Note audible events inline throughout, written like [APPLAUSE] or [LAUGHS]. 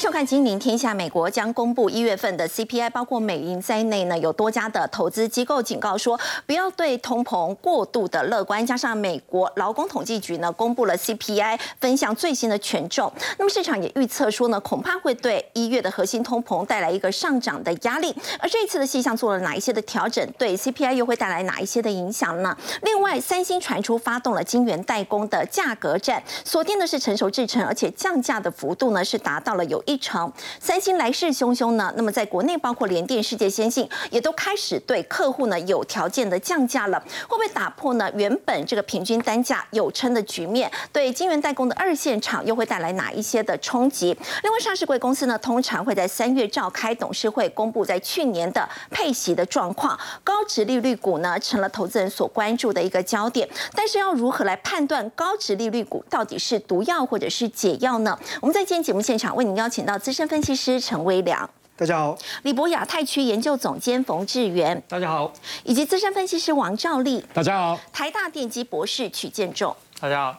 收看《金陵天下》。美国将公布一月份的 CPI，包括美银在内呢，有多家的投资机构警告说，不要对通膨过度的乐观。加上美国劳工统计局呢，公布了 CPI 分项最新的权重，那么市场也预测说呢，恐怕会对一月的核心通膨带来一个上涨的压力。而这一次的细项做了哪一些的调整，对 CPI 又会带来哪一些的影响呢？另外，三星传出发动了晶圆代工的价格战，锁定的是成熟制程，而且降价的幅度呢是达到了有一成。三星来势汹汹呢，那么在国内包括联电、世界先进也都开始对客户呢有条件的降价了，会不会打破呢原本这个平均单价有撑的局面？对晶圆代工的二线厂又会带来哪一些的冲击？另外，上市贵公司呢通常会在三月召开董事会，公布在去年的配息的状况。高值利率股呢成了投资人所关注的一个焦点，但是要如何来判断高值利率股到底是毒药或者是解药呢？我们在今天节目现场为您邀请到资深分析师陈威良，大家好；李博亚太区研究总监冯志源，大家好；以及资深分析师王兆立，大家好；台大电机博士曲建仲，大家好。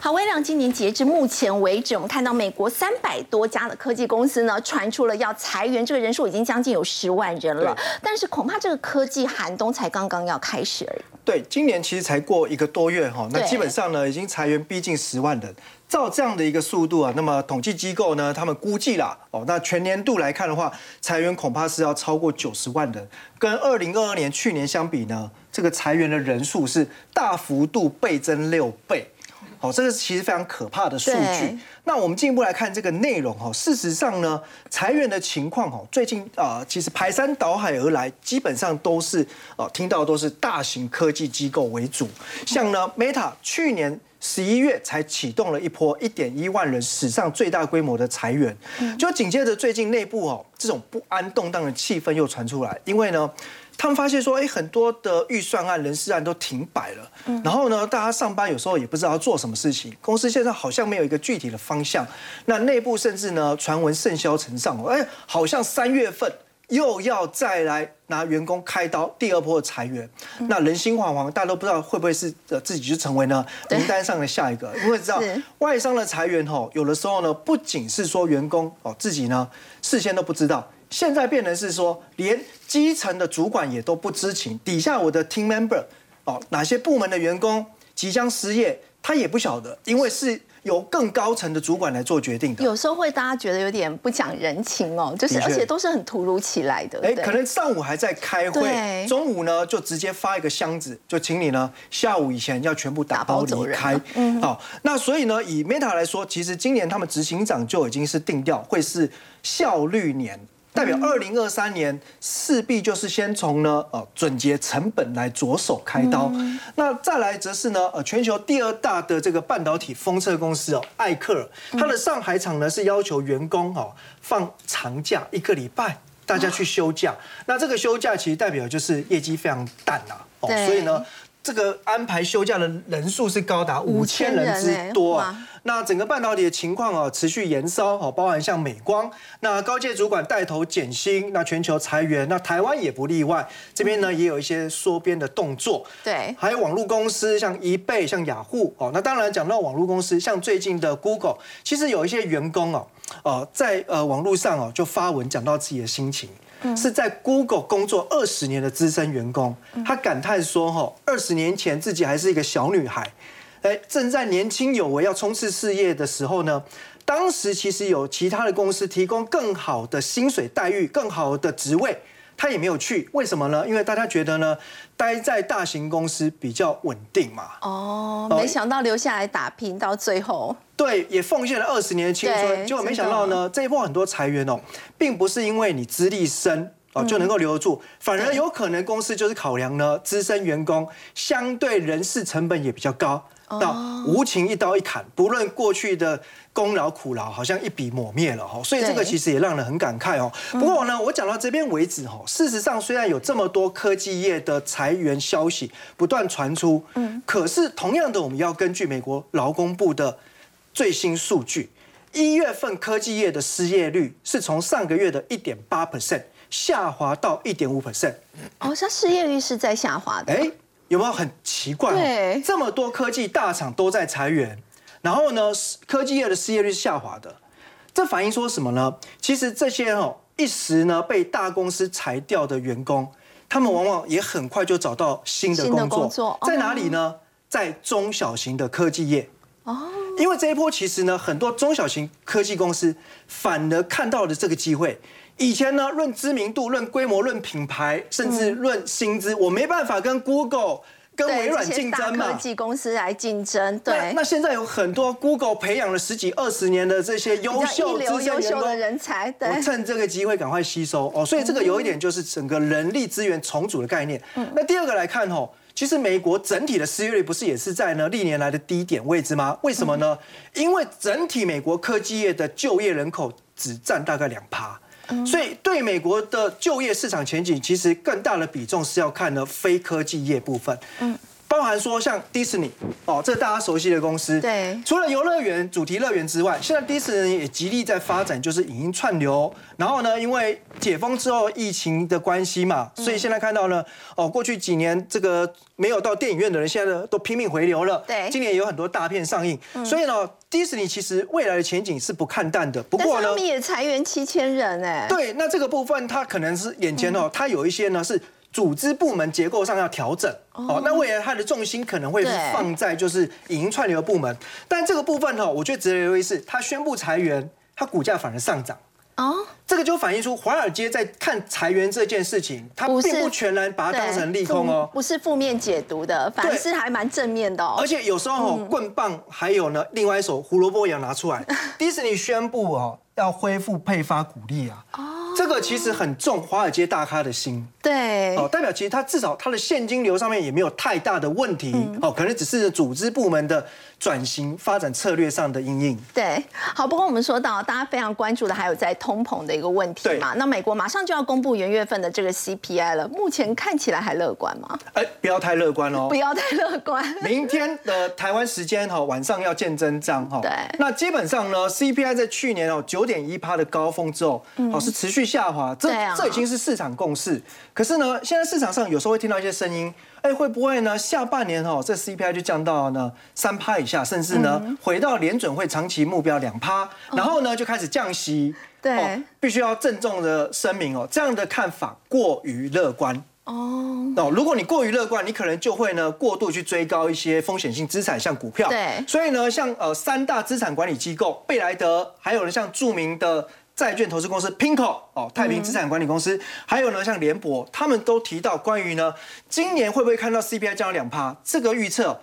好，微量今年截至目前为止，我们看到美国三百多家的科技公司呢，传出了要裁员，这个人数已经将近有十万人了。但是恐怕这个科技寒冬才刚刚要开始而已。对，今年其实才过一个多月哈，那基本上呢，已经裁员逼近十万人。照这样的一个速度啊，那么统计机构呢，他们估计啦，哦，那全年度来看的话，裁员恐怕是要超过九十万人，跟二零二二年去年相比呢，这个裁员的人数是大幅度倍增六倍。好，这个其实非常可怕的数据。那我们进一步来看这个内容哈，事实上呢，裁员的情况哈，最近啊，其实排山倒海而来，基本上都是啊，听到都是大型科技机构为主。像呢，Meta 去年十一月才启动了一波一点一万人史上最大规模的裁员，就紧接着最近内部哦，这种不安动荡的气氛又传出来，因为呢。他们发现说，哎，很多的预算案、人事案都停摆了。然后呢，大家上班有时候也不知道要做什么事情。公司现在好像没有一个具体的方向。那内部甚至呢，传闻甚嚣尘上，哎，好像三月份又要再来拿员工开刀，第二波的裁员。那人心惶惶，大家都不知道会不会是呃自己就成为呢名单上的下一个。因为知道外商的裁员吼，有的时候呢，不仅是说员工哦自己呢事先都不知道。现在变成是说，连基层的主管也都不知情，底下我的 team member 哦，哪些部门的员工即将失业，他也不晓得，因为是由更高层的主管来做决定的。有时候会大家觉得有点不讲人情哦，就是而且都是很突如其来的。哎，可能上午还在开会，中午呢就直接发一个箱子，就请你呢下午以前要全部打包离开。嗯，好，那所以呢，以 Meta 来说，其实今年他们执行长就已经是定调会是效率年。代表二零二三年势必就是先从呢呃准结成本来着手开刀，那再来则是呢呃全球第二大的这个半导体封测公司哦艾克尔，它的上海厂呢是要求员工哦放长假一个礼拜，大家去休假，那这个休假其实代表就是业绩非常淡呐哦，所以呢这个安排休假的人数是高达五千人之多啊。那整个半导体的情况啊，持续延烧哦，包含像美光，那高阶主管带头减薪，那全球裁员，那台湾也不例外，这边呢也有一些缩编的动作。对，还有网络公司，像一倍，像雅虎哦。那当然讲到网络公司，像最近的 Google，其实有一些员工哦，呃，在呃网络上哦就发文讲到自己的心情，是在 Google 工作二十年的资深员工，他感叹说哈，二十年前自己还是一个小女孩。哎，正在年轻有为要冲刺事业的时候呢，当时其实有其他的公司提供更好的薪水待遇、更好的职位，他也没有去。为什么呢？因为大家觉得呢，待在大型公司比较稳定嘛。哦，没想到留下来打拼到最后。对，也奉献了二十年的青春，结果没想到呢，这一波很多裁员哦，并不是因为你资历深哦就能够留得住，反而有可能公司就是考量呢，资深员工相对人事成本也比较高。到无情一刀一砍，不论过去的功劳苦劳，好像一笔抹灭了哈。所以这个其实也让人很感慨哦。不过呢，我讲到这边为止哈，事实上虽然有这么多科技业的裁员消息不断传出，嗯，可是同样的，我们要根据美国劳工部的最新数据，一月份科技业的失业率是从上个月的一点八 percent 下滑到一点五 percent。哦，它失业率是在下滑的。哎。有没有很奇怪？对，这么多科技大厂都在裁员，然后呢，科技业的失业率是下滑的。这反映说什么呢？其实这些哦一时呢被大公司裁掉的员工，他们往往也很快就找到新的工作，在哪里呢？在中小型的科技业。哦，因为这一波其实呢，很多中小型科技公司反而看到了这个机会。以前呢，论知名度、论规模、论品牌，甚至论薪资，我没办法跟 Google、跟微软竞争嘛。科技公司来竞争，对。那现在有很多 Google 培养了十几二十年的这些优秀、优秀的人才，我趁这个机会赶快吸收哦。所以这个有一点就是整个人力资源重组的概念。那第二个来看吼，其实美国整体的失业率不是也是在呢历年来的低点位置吗？为什么呢？因为整体美国科技业的就业人口只占大概两趴。所以，对美国的就业市场前景，其实更大的比重是要看呢非科技业部分。嗯。包含说像迪士尼哦，这大家熟悉的公司。对。除了游乐园、主题乐园之外，现在迪士尼也极力在发展，就是影音串流。然后呢，因为解封之后疫情的关系嘛，所以现在看到呢，哦，过去几年这个没有到电影院的人，现在都拼命回流了。对。今年也有很多大片上映，所以呢，迪士尼其实未来的前景是不看淡的。不过呢，他们也裁员七千人哎。对，那这个部分它可能是眼前哦，它有一些呢是。组织部门结构上要调整，哦，那未来它的重心可能会放在就是影音串流部门，但这个部分哈，我觉得值得留意是，它宣布裁员，它股价反而上涨，哦，这个就反映出华尔街在看裁员这件事情，它并不全然把它当成利空哦，不是负面解读的，反而是还蛮正面的哦，而且有时候棍棒还有呢，另外一手胡萝卜也要拿出来，[LAUGHS] 迪士尼宣布哦要恢复配发股利啊。这个其实很重华尔街大咖的心，对，哦，代表其实他至少他的现金流上面也没有太大的问题，哦，可能只是组织部门的。转型发展策略上的阴影。对，好。不过我们说到大家非常关注的，还有在通膨的一个问题嘛。那美国马上就要公布元月份的这个 CPI 了，目前看起来还乐观吗？哎，不要太乐观哦。[LAUGHS] 不要太乐观。明天的台湾时间哈，晚上要见真章哈。对。那基本上呢，CPI 在去年哦九点一趴的高峰之后，哦是持续下滑，这这已经是市场共识。可是呢，现在市场上有时候会听到一些声音。哎，会不会呢？下半年哦，这 CPI 就降到呢三趴以下，甚至呢回到联准会长期目标两趴，然后呢就开始降息。对，必须要郑重的声明哦，这样的看法过于乐观哦。哦，如果你过于乐观，你可能就会呢过度去追高一些风险性资产，像股票。对，所以呢，像呃三大资产管理机构贝莱德，还有呢像著名的。债券投资公司 Pinko 哦，太平资产管理公司，还有呢，像联博，他们都提到关于呢，今年会不会看到 CPI 降到两趴？这个预测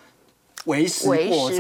为时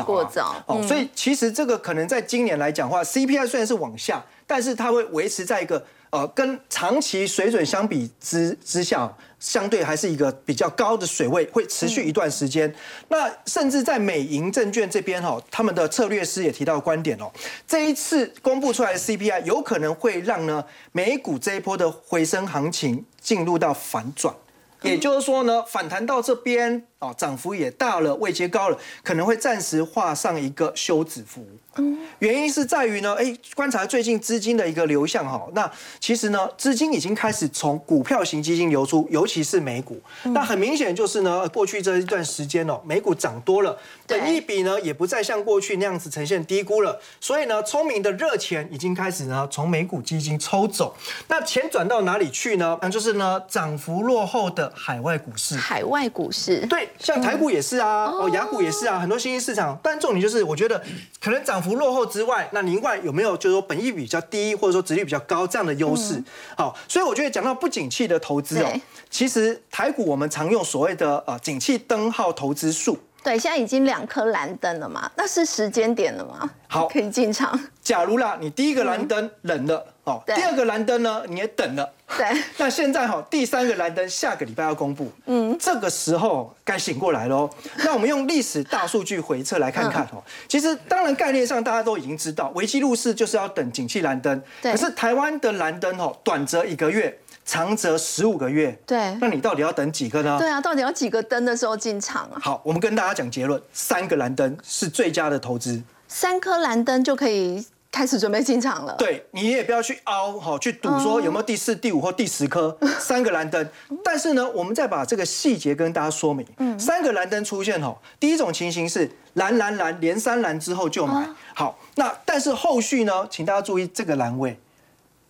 过早哦。所以其实这个可能在今年来讲话，CPI 虽然是往下，但是它会维持在一个。呃，跟长期水准相比之之下，相对还是一个比较高的水位，会持续一段时间。那甚至在美银证券这边哈，他们的策略师也提到观点哦，这一次公布出来的 CPI 有可能会让呢美股这一波的回升行情进入到反转。也就是说呢，反弹到这边哦，涨幅也大了，位阶高了，可能会暂时画上一个休止符。嗯，原因是在于呢，哎，观察最近资金的一个流向哈，那其实呢，资金已经开始从股票型基金流出，尤其是美股。那很明显就是呢，过去这一段时间哦，美股涨多了，本一笔呢也不再像过去那样子呈现低估了，所以呢，聪明的热钱已经开始呢从美股基金抽走。那钱转到哪里去呢？那就是呢，涨幅落后的海外股市。海外股市对，像台股也是啊，哦，雅股也是啊，很多新兴市场。但重点就是，我觉得可能涨。不落后之外，那另外有没有就是说本益比较低，或者说值率比较高这样的优势？好，所以我觉得讲到不景气的投资哦，其实台股我们常用所谓的呃景气灯号投资数。对，现在已经两颗蓝灯了嘛，那是时间点了吗？好，可以进场。假如啦，你第一个蓝灯冷了。哦，第二个蓝灯呢，你也等了。对。[LAUGHS] 那现在哈，第三个蓝灯下个礼拜要公布。嗯。这个时候该醒过来喽。那我们用历史大数据回测来看看哦。其实当然概念上大家都已经知道，危机入市就是要等景气蓝灯。对。可是台湾的蓝灯哦，短则一个月，长则十五个月。对。那你到底要等几个呢？对啊，到底要几个灯的时候进场啊？好，我们跟大家讲结论：三个蓝灯是最佳的投资。三颗蓝灯就可以。开始准备进场了。对你也不要去凹哈，去赌说有没有第四、第五或第十颗 [LAUGHS] 三个蓝灯。但是呢，我们再把这个细节跟大家说明。嗯，三个蓝灯出现吼，第一种情形是蓝蓝蓝连三蓝之后就买。好，那但是后续呢，请大家注意这个蓝位，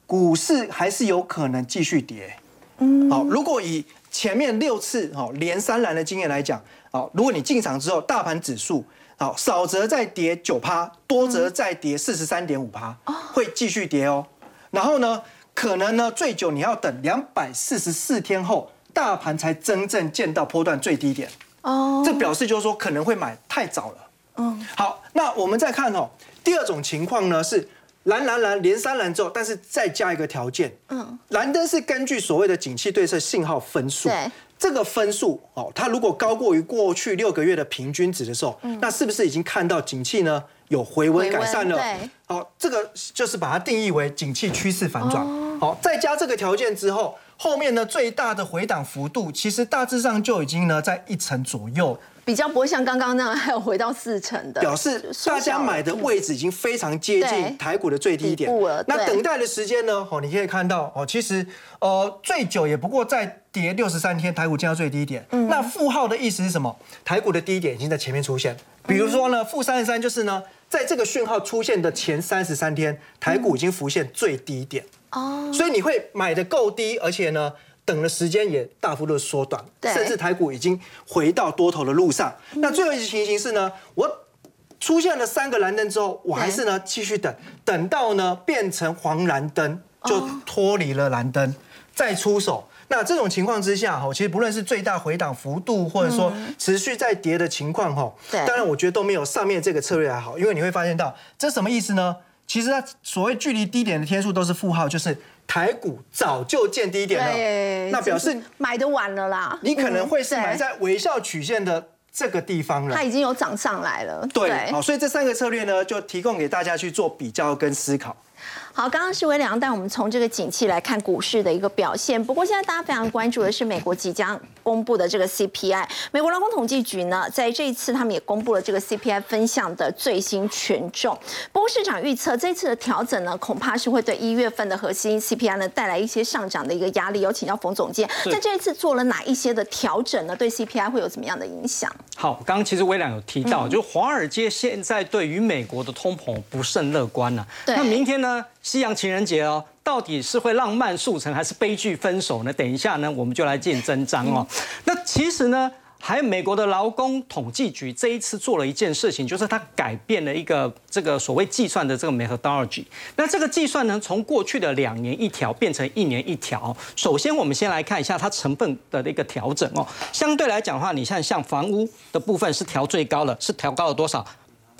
股市还是有可能继续跌。嗯，好，如果以前面六次哈连三蓝的经验来讲，好，如果你进场之后，大盘指数。好，少则再跌九趴，多则再跌四十三点五趴，会继续跌哦。然后呢，可能呢最久你要等两百四十四天后，大盘才真正见到波段最低点。哦，这表示就是说可能会买太早了。嗯，好，那我们再看哦，第二种情况呢是蓝蓝蓝连三蓝之后，但是再加一个条件。嗯，蓝灯是根据所谓的景气对策信号分数。对。这个分数哦，它如果高过于过去六个月的平均值的时候，那是不是已经看到景气呢有回温改善了？对，好，这个就是把它定义为景气趋势反转。好，再加这个条件之后，后面呢最大的回档幅度，其实大致上就已经呢在一成左右。比较不会像刚刚那样还有回到四成的，表示大家买的位置已经非常接近台股的最低点。那等待的时间呢？哦，你可以看到哦，其实呃最久也不过再跌六十三天，台股降到最低点。那负号的意思是什么？台股的低点已经在前面出现。比如说呢，负三十三就是呢，在这个讯号出现的前三十三天，台股已经浮现最低点。哦，所以你会买的够低，而且呢。等的时间也大幅度缩短，甚至台股已经回到多头的路上。那最后一情形是呢，我出现了三个蓝灯之后，我还是呢继续等，等到呢变成黄蓝灯，就脱离了蓝灯，再出手。那这种情况之下，哈，其实不论是最大回档幅度，或者说持续在跌的情况，哈，当然我觉得都没有上面这个策略还好，因为你会发现到这什么意思呢？其实它所谓距离低点的天数都是负号，就是台股早就见低点了，那表示买的晚了啦。你可能会是买在微笑曲线的这个地方了，它已经有涨上来了。对，好，所以这三个策略呢，就提供给大家去做比较跟思考。好，刚刚是微良带我们从这个景气来看股市的一个表现。不过现在大家非常关注的是美国即将公布的这个 CPI。美国劳工统计局呢，在这一次他们也公布了这个 CPI 分项的最新权重。不过市场预测这次的调整呢，恐怕是会对一月份的核心 CPI 呢带来一些上涨的一个压力。有请教冯总监，在这一次做了哪一些的调整呢？对 CPI 会有怎么样的影响？好，刚刚其实微良有提到，就华尔街现在对于美国的通膨不甚乐观呢。那明天呢？西洋情人节哦，到底是会浪漫速成还是悲剧分手呢？等一下呢，我们就来见真章哦。那其实呢，还有美国的劳工统计局这一次做了一件事情，就是它改变了一个这个所谓计算的这个 methodology。那这个计算呢，从过去的两年一条变成一年一条。首先，我们先来看一下它成分的一个调整哦。相对来讲的话，你看像房屋的部分是调最高了，是调高了多少？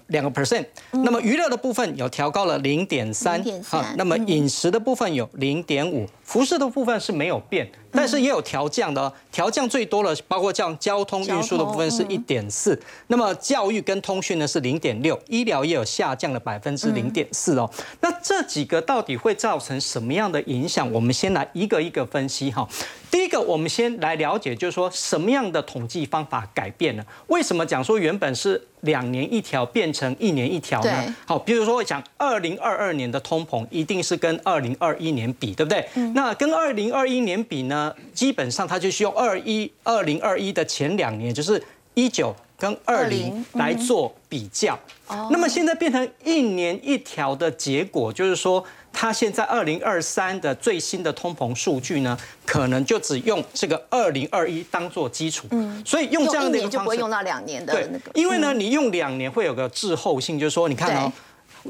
两个 percent，那么娱乐的部分有调高了零点三，好，那么饮食的部分有零点五，服饰的部分是没有变。但是也有调降的，调降最多了，包括像交通运输的部分是一点四，那么教育跟通讯呢是零点六，医疗也有下降了百分之零点四哦。那这几个到底会造成什么样的影响？我们先来一个一个分析哈。第一个，我们先来了解，就是说什么样的统计方法改变了？为什么讲说原本是两年一条变成一年一条呢？好，比如说讲二零二二年的通膨一定是跟二零二一年比，对不对？那跟二零二一年比呢？基本上，它就是用二一二零二一的前两年，就是一九跟二零来做比较。那么现在变成一年一条的结果，就是说，它现在二零二三的最新的通膨数据呢，可能就只用这个二零二一当做基础。嗯，所以用这样的一个方式，就不会用到两年的那个。因为呢，你用两年会有个滞后性，就是说，你看哦，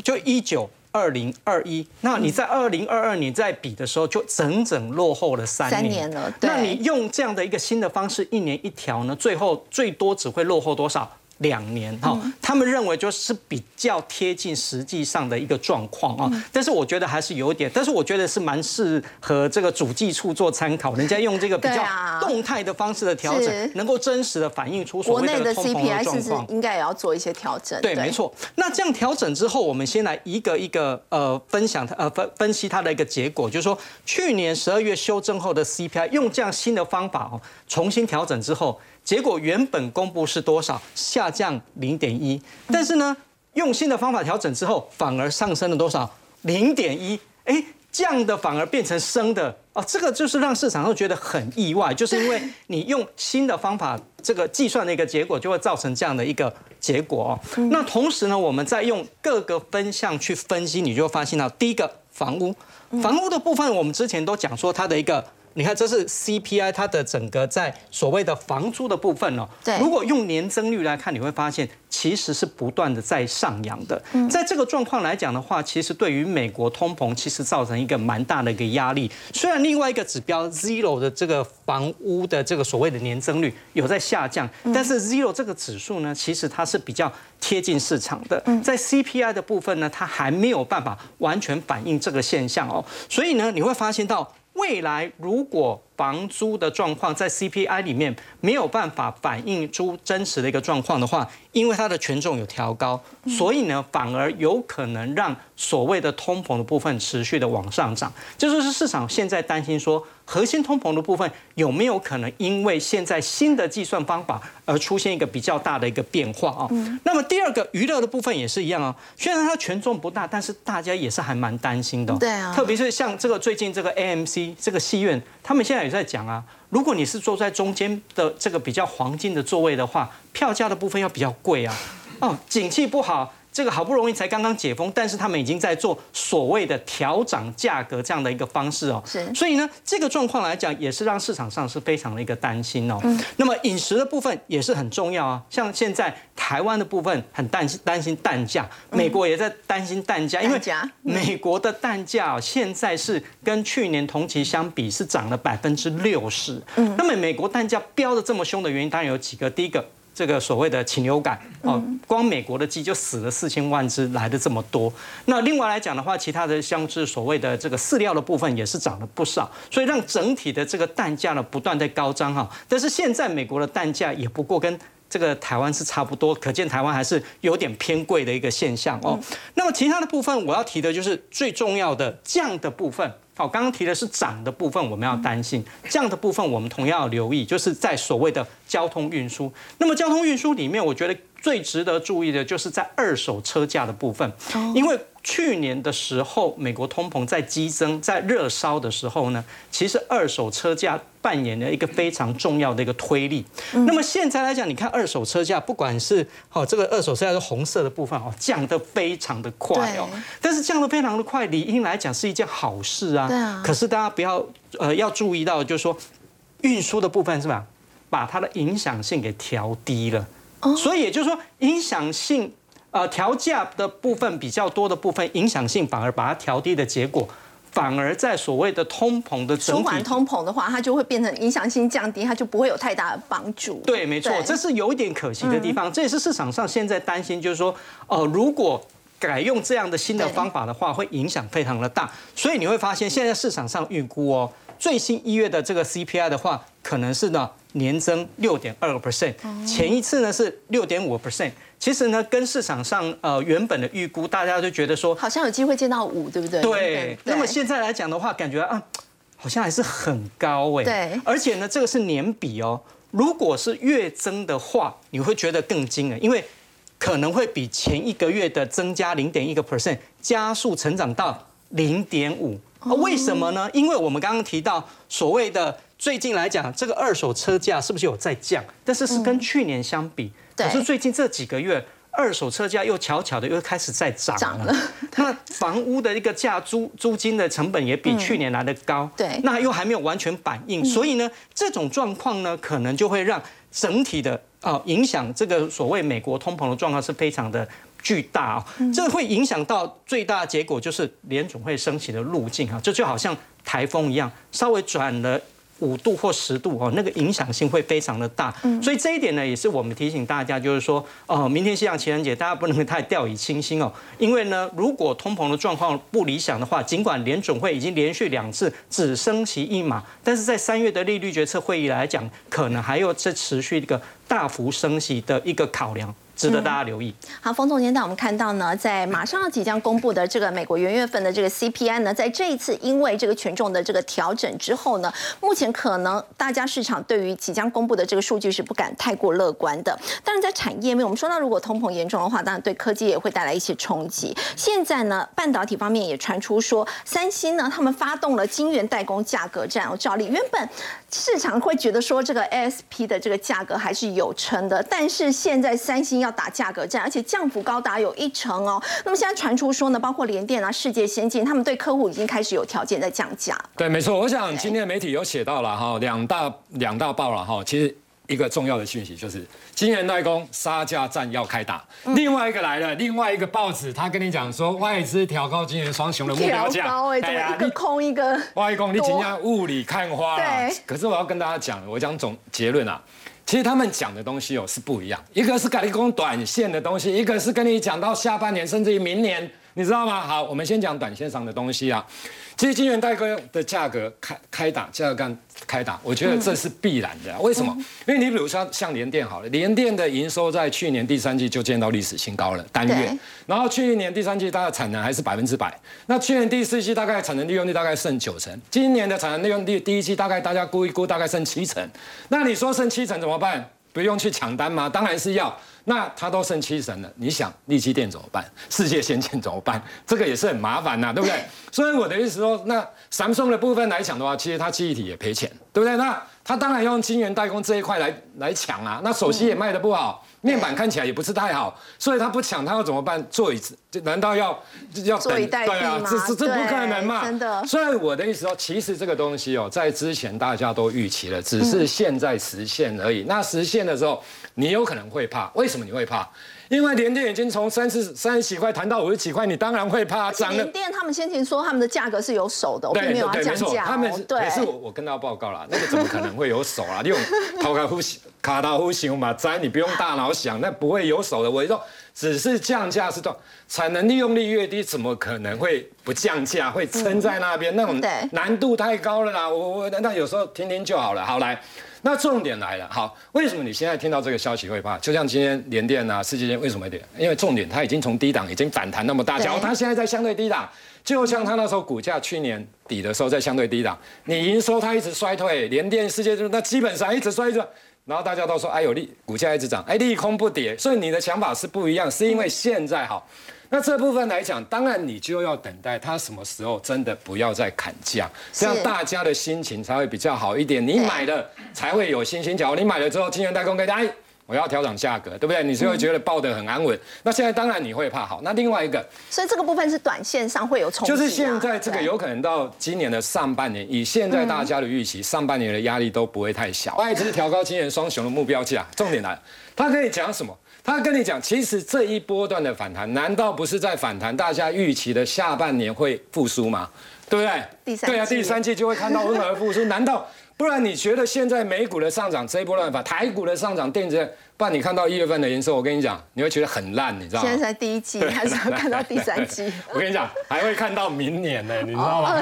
就一九。二零二一，那你在二零二二年在比的时候，就整整落后了三年。三年了，那你用这样的一个新的方式，一年一条呢，最后最多只会落后多少？两年哈，他们认为就是比较贴近实际上的一个状况啊，但是我觉得还是有点，但是我觉得是蛮适合这个主计处做参考，人家用这个比较动态的方式的调整，能够真实的反映出所谓的通膨的状况，应该也要做一些调整。对，没错。那这样调整之后，我们先来一个一个呃分享它呃分分析它的一个结果，就是说去年十二月修正后的 CPI，用这样新的方法哦，重新调整之后。结果原本公布是多少？下降零点一，但是呢，用新的方法调整之后，反而上升了多少？零点一，哎，降的反而变成升的哦，这个就是让市场上觉得很意外，就是因为你用新的方法这个计算的一个结果，就会造成这样的一个结果哦。那同时呢，我们再用各个分项去分析，你就会发现到第一个房屋，房屋的部分，我们之前都讲说它的一个。你看，这是 CPI 它的整个在所谓的房租的部分哦。对。如果用年增率来看，你会发现其实是不断的在上扬的。嗯在这个状况来讲的话，其实对于美国通膨其实造成一个蛮大的一个压力。虽然另外一个指标 Zero 的这个房屋的这个所谓的年增率有在下降，但是 Zero 这个指数呢，其实它是比较贴近市场的。在 CPI 的部分呢，它还没有办法完全反映这个现象哦。所以呢，你会发现到。未来如果房租的状况在 CPI 里面没有办法反映出真实的一个状况的话，因为它的权重有调高，所以呢，反而有可能让所谓的通膨的部分持续的往上涨。这就是市场现在担心说，核心通膨的部分有没有可能因为现在新的计算方法而出现一个比较大的一个变化啊？那么第二个娱乐的部分也是一样啊，虽然它权重不大，但是大家也是还蛮担心的。对啊，特别是像这个最近这个 AMC 这个戏院，他们现在也在讲啊。如果你是坐在中间的这个比较黄金的座位的话，票价的部分要比较贵啊。哦，景气不好。这个好不容易才刚刚解封，但是他们已经在做所谓的调涨价格这样的一个方式哦。是。所以呢，这个状况来讲，也是让市场上是非常的一个担心哦。嗯。那么饮食的部分也是很重要啊。像现在台湾的部分很担心担心蛋价，美国也在担心蛋价，因为美国的蛋价现在是跟去年同期相比是涨了百分之六十。嗯。那么美国蛋价飙的这么凶的原因，当然有几个。第一个。这个所谓的禽流感哦，光美国的鸡就死了四千万只，来的这么多。那另外来讲的话，其他的像是所谓的这个饲料的部分也是涨了不少，所以让整体的这个蛋价呢不断在高涨哈。但是现在美国的蛋价也不过跟这个台湾是差不多，可见台湾还是有点偏贵的一个现象哦。那么其他的部分我要提的就是最重要的降的部分。好，刚刚提的是涨的部分，我们要担心；降的部分，我们同样要留意，就是在所谓的交通运输。那么交通运输里面，我觉得最值得注意的就是在二手车价的部分，因为。去年的时候，美国通膨在激增、在热烧的时候呢，其实二手车价扮演了一个非常重要的一个推力。那么现在来讲，你看二手车价，不管是哦这个二手车价是红色的部分哦，降得非常的快哦。但是降得非常的快，理应来讲是一件好事啊。对啊。可是大家不要呃要注意到，就是说运输的部分是吧，把它的影响性给调低了。哦。所以也就是说影响性。呃，调价的部分比较多的部分，影响性反而把它调低的结果，反而在所谓的通膨的整体，舒缓通膨的话，它就会变成影响性降低，它就不会有太大的帮助。对，没错，这是有一点可惜的地方，这也是市场上现在担心，就是说，呃，如果改用这样的新的方法的话，会影响非常的大。所以你会发现，现在市场上预估哦，最新一月的这个 CPI 的话，可能是呢年增六点二个 percent，前一次呢是六点五 percent。其实呢，跟市场上呃原本的预估，大家都觉得说好像有机会见到五，对不对？对。那么现在来讲的话，感觉啊，好像还是很高哎。对。而且呢，这个是年比哦。如果是月增的话，你会觉得更惊人，因为可能会比前一个月的增加零点一个 percent 加速成长到零点五。为什么呢？因为我们刚刚提到所谓的最近来讲，这个二手车价是不是有在降？但是是跟去年相比。可是最近这几个月，二手车价又悄悄的又开始在涨了。[LAUGHS] 那房屋的一个价租租金的成本也比去年来的高。对。那又还没有完全反映，所以呢，这种状况呢，可能就会让整体的啊影响这个所谓美国通膨的状况是非常的巨大啊。这会影响到最大结果就是联总会升起的路径啊，这就好像台风一样，稍微转了。五度或十度哦，那个影响性会非常的大，所以这一点呢，也是我们提醒大家，就是说，哦，明天西洋情人节，大家不能太掉以轻心哦，因为呢，如果通膨的状况不理想的话，尽管联准会已经连续两次只升息一码，但是在三月的利率决策会议来讲，可能还有这持续一个大幅升息的一个考量。值得大家留意。好，冯总监带我们看到呢，在马上要即将公布的这个美国元月份的这个 CPI 呢，在这一次因为这个权重的这个调整之后呢，目前可能大家市场对于即将公布的这个数据是不敢太过乐观的。但是，在产业面，我们说到如果通膨严重的话，当然对科技也会带来一些冲击。现在呢，半导体方面也传出说，三星呢，他们发动了晶圆代工价格战。照例，原本市场会觉得说这个 ASP 的这个价格还是有撑的，但是现在三星要打价格战，而且降幅高达有一成哦。那么现在传出说呢，包括联电啊、世界先进，他们对客户已经开始有条件在降价。对，没错。我想今天媒体有写到了哈，两大两大报了哈，其实。一个重要的讯息就是，晶圆代工杀价战要开打。另外一个来了，另外一个报纸他跟你讲说，外资调高晶圆双雄的目标价。对呀，一个空一个。外公，你今天雾里看花了。可是我要跟大家讲，我讲总结论啊，其实他们讲的东西哦是不一样。一个是改立工短线的东西，一个是跟你讲到下半年甚至于明年，你知道吗？好，我们先讲短线上的东西啊。其实晶圆代工的价格开开打，价格干开打，我觉得这是必然的。为什么？因为你比如说像联电好了，联电的营收在去年第三季就见到历史新高了，单月。然后去年第三季大概产能还是百分之百，那去年第四季大概产能利用率大概剩九成，今年的产能利用率第一季大概大家估一估大概剩七成。那你说剩七成怎么办？不用去抢单吗？当然是要。那他都剩七成了，你想力基电怎么办？[LAUGHS] 世界先进怎么办？这个也是很麻烦呐，对不对？[LAUGHS] 所以我的意思说，那三送的部分来讲的话，其实它记忆体也赔钱，对不对？那它当然用晶圆代工这一块来来抢啊。那手机也卖的不好，面板看起来也不是太好，所以它不抢，它要怎么办？做一次，难道要要等？对啊，这这这不可能嘛！真的。所以我的意思说，其实这个东西哦，在之前大家都预期了，只是现在实现而已。那实现的时候。你有可能会怕，为什么你会怕？因为联电已经从三十三十几块谈到五十几块，你当然会怕涨了。联电他们先前说他们的价格是有手的，我并没有要降价。他们对，是我我跟他报告了，那个怎么可能会有手啊？用头 [LAUGHS] 卡呼吸、卡刀呼吸嘛，摘你不用大脑想，那不会有手的。我说只是降价是多，产能利用率越低，怎么可能会不降价？会撑在那边，那种难度太高了啦。我我那有时候听听就好了。好来。那重点来了，好，为什么你现在听到这个消息会怕？就像今天联电啊、世界电为什么会跌？因为重点它已经从低档已经反弹那么大，假如它现在在相对低档，就像它那时候股价去年底的时候在相对低档，你营收它一直衰退，联电世界就那基本上一直衰退，然后大家都说哎有利，股价一直涨，哎利空不跌，所以你的想法是不一样，是因为现在好。那这部分来讲，当然你就要等待它什么时候真的不要再砍价，这样大家的心情才会比较好一点。你买了才会有信心。假如你买了之后，金源代工给哎，我要调整价格，对不对？你就会觉得抱得很安稳。那现在当然你会怕好。那另外一个，所以这个部分是短线上会有冲击。就是现在这个有可能到今年的上半年，以现在大家的预期，上半年的压力都不会太小。外资调高今年双雄的目标价，重点来了，他可以讲什么？他跟你讲，其实这一波段的反弹，难道不是在反弹大家预期的下半年会复苏吗？对不对？第三对啊，第三季就会看到温和复苏。难道不然？你觉得现在美股的上涨这一波乱法，台股的上涨，电子，不然你看到一月份的营收，我跟你讲，你会觉得很烂，你知道吗？现在才第一季，[LAUGHS] 还是要看到第三季？我跟你讲，还会看到明年呢，你知道吗？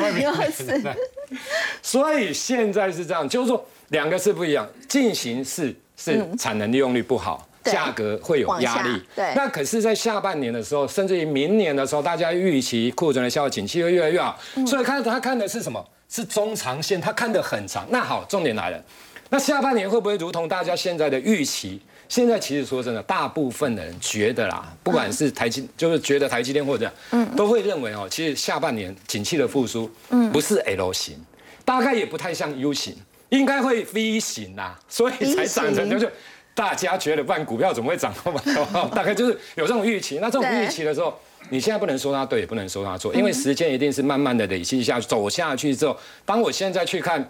所以现在是这样，就是说两个是不一样，进行式是产能利用率不好。价格会有压力，对。那可是，在下半年的时候，甚至于明年的时候，大家预期库存的消耗景气会越来越好，所以看他看的是什么？是中长线，他看得很长。那好，重点来了，那下半年会不会如同大家现在的预期？现在其实说真的，大部分的人觉得啦，不管是台积，就是觉得台积电或者嗯，都会认为哦，其实下半年景气的复苏，嗯，不是 L 型，大概也不太像 U 型，应该会 V 型啦，所以才涨成就是。大家觉得办股票怎么会涨那么高？[LAUGHS] 大概就是有这种预期。那这种预期的时候，你现在不能说它对，也不能说它错，因为时间一定是慢慢的累积下去，走下去之后，当我现在去看，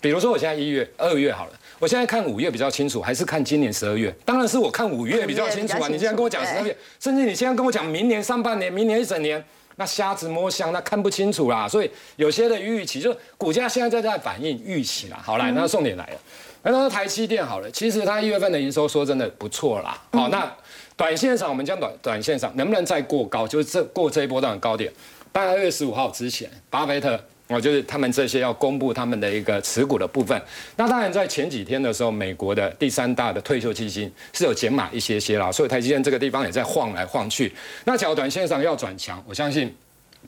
比如说我现在一月、二月好了，我现在看五月比较清楚，还是看今年十二月？当然是我看五月比较清楚啊！你现在跟我讲十二月，甚至你现在跟我讲明年上半年、明年一整年，那瞎子摸象，那看不清楚啦。所以有些的预期，就股价现在在在反映预期啦。好来，那重点来了。那说台积电好了，其实它一月份的营收说真的不错啦。好，那短线上我们讲短短线上能不能再过高，就是这过这一波段的高点？大概二月十五号之前，巴菲特哦，就是他们这些要公布他们的一个持股的部分。那当然在前几天的时候，美国的第三大的退休基金是有减码一些些啦，所以台积电这个地方也在晃来晃去。那假如短线上要转强，我相信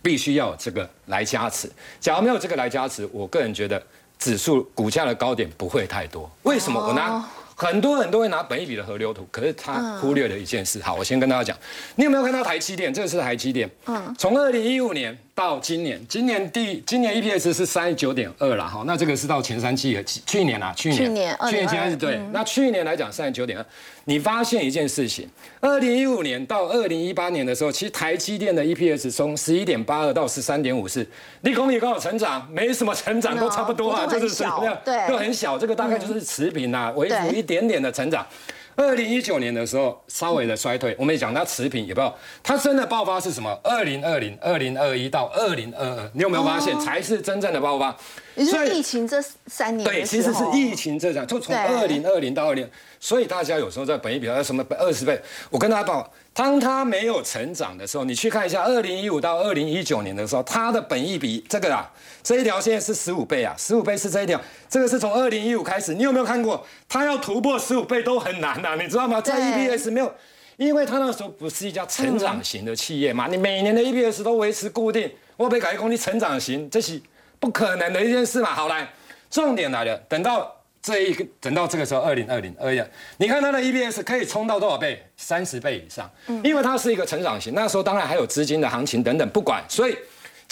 必须要有这个来加持。假如没有这个来加持，我个人觉得指数股价的高点不会太多。为什么？我拿。很多人都会拿本一笔的河流图，可是他忽略了一件事。好，我先跟大家讲，你有没有看到台积电？这个是台积电。嗯。从二零一五年到今年，今年第今年 EPS 是三十九点二了。哈，那这个是到前三季的去年啊，去年去年去年前是对。那去年来讲三十九点二，你发现一件事情，二零一五年到二零一八年的时候，其实台积电的 EPS 从十一点八二到十三点五四，立功也刚好成长，没什么成长，都差不多啊，就是什么样？对，都很小，这个大概就是持平啊，微幅一。一点点的成长，二零一九年的时候稍微的衰退，我们也讲它持平，也不要它真的爆发是什么？二零二零、二零二一到二零二二，你有没有发现才是真正的爆发？也是疫情这三年，对，其实是疫情这样，就从二零二零到二零，所以大家有时候在本一比较什么二十倍，我跟大家报。当它没有成长的时候，你去看一下二零一五到二零一九年的时候，它的本益比这个啊，这一条线是十五倍啊，十五倍是这一条，这个是从二零一五开始，你有没有看过？它要突破十五倍都很难呐，你知道吗？在 EPS 没有，因为它那时候不是一家成长型的企业嘛，你每年的 EPS 都维持固定，我被改业公司成长型，这是不可能的一件事嘛。好来，重点来了，等到。这一个等到这个时候，二零二零二一，你看它的 EPS 可以冲到多少倍？三十倍以上。嗯，因为它是一个成长型，那时候当然还有资金的行情等等，不管。所以，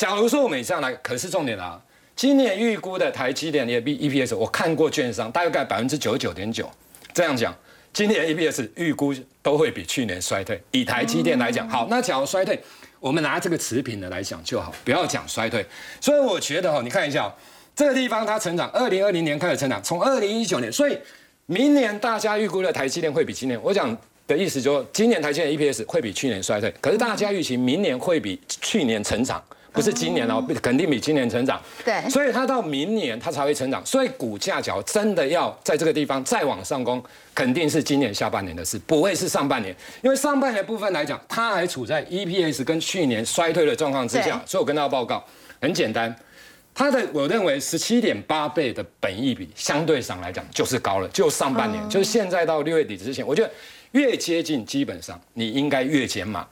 假如说我们这样来，可是重点啊，今年预估的台积电的 EPS，我看过券商大概百分之九十九点九这样讲，今年 EPS 预估都会比去年衰退。以台积电来讲，好，那假如衰退，我们拿这个持平的来讲就好，不要讲衰退。所以我觉得哈，你看一下。这个地方它成长，二零二零年开始成长，从二零一九年，所以明年大家预估的台积电会比今年，我讲的意思就是，今年台积电 EPS 会比去年衰退，可是大家预期明年会比去年成长，不是今年哦，肯定比今年成长。对，所以它到明年它才会成长，所以股价角真的要在这个地方再往上攻，肯定是今年下半年的事，不会是上半年，因为上半年部分来讲，它还处在 EPS 跟去年衰退的状况之下，所以我跟大家报告，很简单。它的我认为十七点八倍的本益比，相对上来讲就是高了。就上半年，就是现在到六月底之前，我觉得越接近，基本上你应该越减码。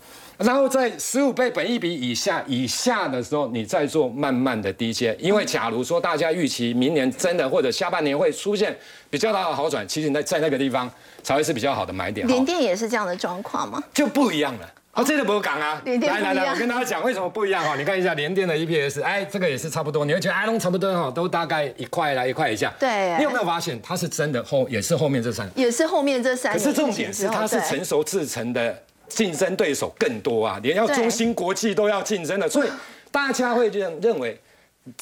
然后在十五倍本一比以下以下的时候，你再做慢慢的低阶。因为假如说大家预期明年真的或者下半年会出现比较大的好转，其实在在那个地方才会是比较好的买点。联电也是这样的状况吗？就不一样了。哦，这个不讲啊，[LAUGHS] 来来来，我跟大家讲为什么不一样哈。你看一下联电的 EPS，哎，这个也是差不多，你会觉得哎，都差不多哈，都大概一块来一块以下。对，你有没有发现它是真的后也是后面这三，也是后面这三。可是重点是它是成熟制成的，竞争对手更多啊，连要中芯国际都要竞争的，所以大家会认认为。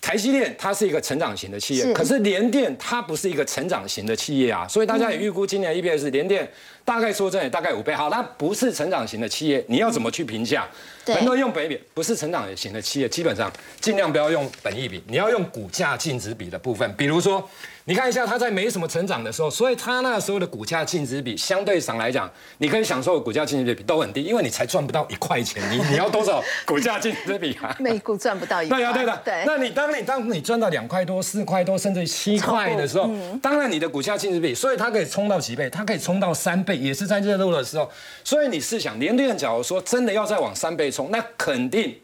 台积电它是一个成长型的企业，可是联电它不是一个成长型的企业啊，所以大家也预估今年 EPS 联电大概说真的大概五倍。好，那不是成长型的企业，你要怎么去评价？很多人用本益比，不是成长型的企业，基本上尽量不要用本益比，你要用股价净值比的部分，比如说。你看一下，它在没什么成长的时候，所以它那时候的股价净值比相对上来讲，你可以享受的股价净值比都很低，因为你才赚不到一块钱，你你要多少股价净值比啊？每股赚不到一块。对啊，对的。对。那你当你当你赚到两块多、四块多，甚至七块的时候，当然你的股价净值比，所以它可以冲到几倍？它可以冲到三倍，也是在热度的时候。所以你试想，连电假如说真的要再往三倍冲，那肯定